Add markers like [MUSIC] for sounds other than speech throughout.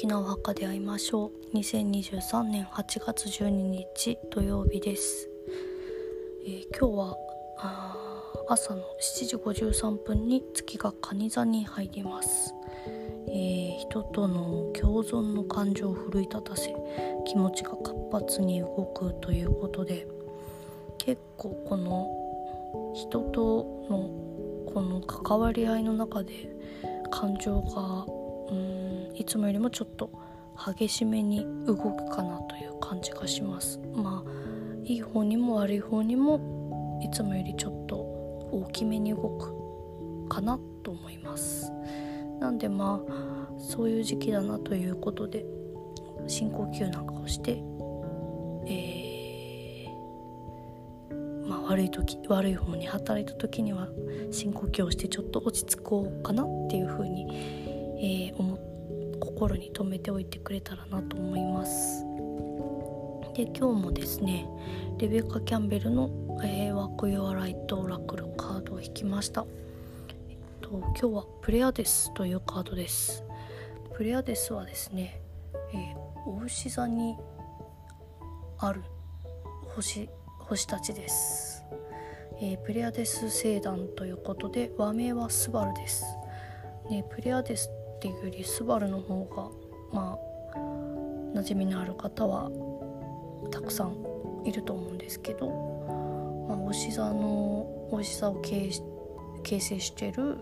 きなお墓で会いましょう。2023年8月12日土曜日です、えー、今日は朝の7時53分に月が蟹座に入ります、えー、人との共存の感情を奮い立たせ気持ちが活発に動くということで結構この人とのこの関わり合いの中で感情がうんいつもよりもちょっと激しめに動くかなという感じがします。まあいい方にも悪い方にもいつもよりちょっと大きめに動くかなと思います。なんでまあそういう時期だなということで深呼吸なんかをして、えー、まあ、悪い時悪い方に働いた時には深呼吸をしてちょっと落ち着こうかなっていうふうに、えー、思心に留めておいてくれたらなと思います。で今日もですねレベッカ・キャンベルの「えー、ワク・ユア・ライト・オラクル」カードを引きました、えっと、今日はプレアデスというカードです。プレアデスはですね、えー、お牛座にある星星たちです、えー、プレアデス星団ということで和名はスバルです、ね、プレアデスっていうよりスバルの方がまあ馴染みのある方はたくさんいると思うんですけど、まあ、おし座のおし座を形成してる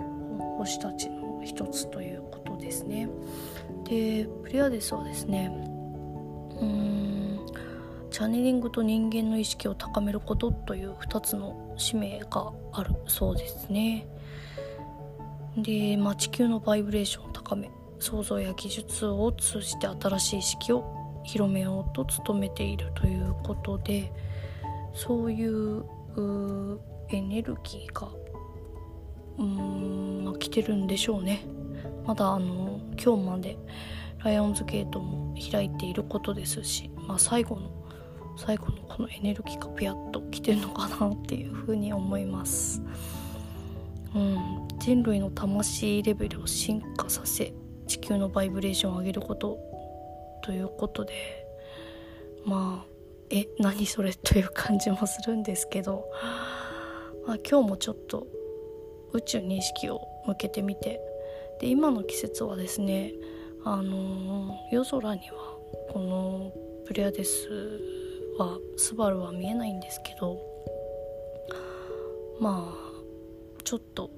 星たちの一つということですね。でプレアデスはですねうんチャネリングと人間の意識を高めることという2つの使命があるそうですね。で、まあ、地球のバイブレーションを高め想像や技術を通じて新しい意識を広めようと努めているということでそういうエネルギーがうーん、まあ、来てるんでしょうね。まだあの今日までライオンズゲートも開いていることですし、まあ、最後の最後のこのエネルギーがピヤッと来てるのかなっていうふうに思います、うん、人類の魂レベルを進化させ地球のバイブレーションを上げることということでまあえ何それという感じもするんですけど、まあ、今日もちょっと宇宙に意識を向けてみてで今の季節はですねあの夜空にはこのプレアデスはスバルは見えないんですけどまあちょっと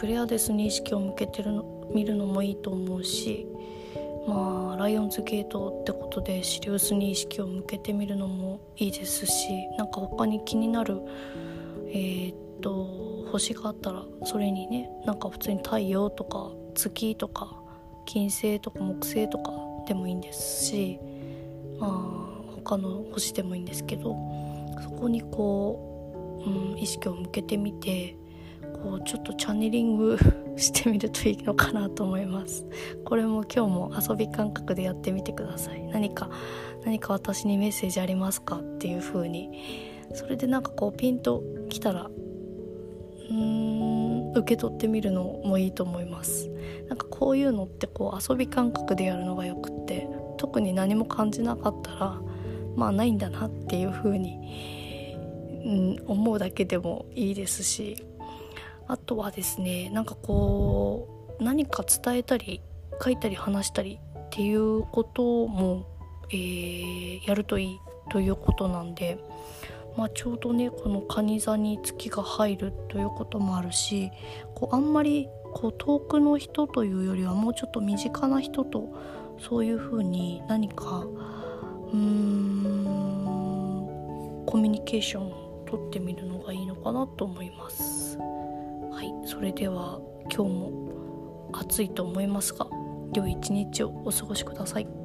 プレアデスに意識を向けてるの見るのもいいと思うしまあライオンズゲートってことでシリウスに意識を向けてみるのもいいですしなんか他に気になるえー、っと星があったらそれにねなんか普通に太陽とか月とか金星とか木星とかでもいいんですしまあ他の星でもいいんですけどそこにこう、うん、意識を向けてみてこうちょっとチャネリング [LAUGHS] してみるといいのかなと思います。これも今日も遊び感覚でやってみてください。何か何か私にメッセージありますかっていう風に。それでなんかこうピンときたらうーん受け取ってみるのもいいと思います。なんかこういうのってこう遊び感覚でやるのがよくって特に何も感じなかったらまあないんだなっていう風に、うん、思うだけでもいいですしあとはですねなんかこう何か伝えたり書いたり話したりっていうことも、えー、やるといいということなんで、まあ、ちょうどねこの蟹座に月が入るということもあるしこうあんまりこう遠くの人というよりはもうちょっと身近な人とそういうふうに何かうーんコミュニケーションをとってみるのがいいのかなと思います。はいそれでは今日も暑いと思いますが良い一日をお過ごしください。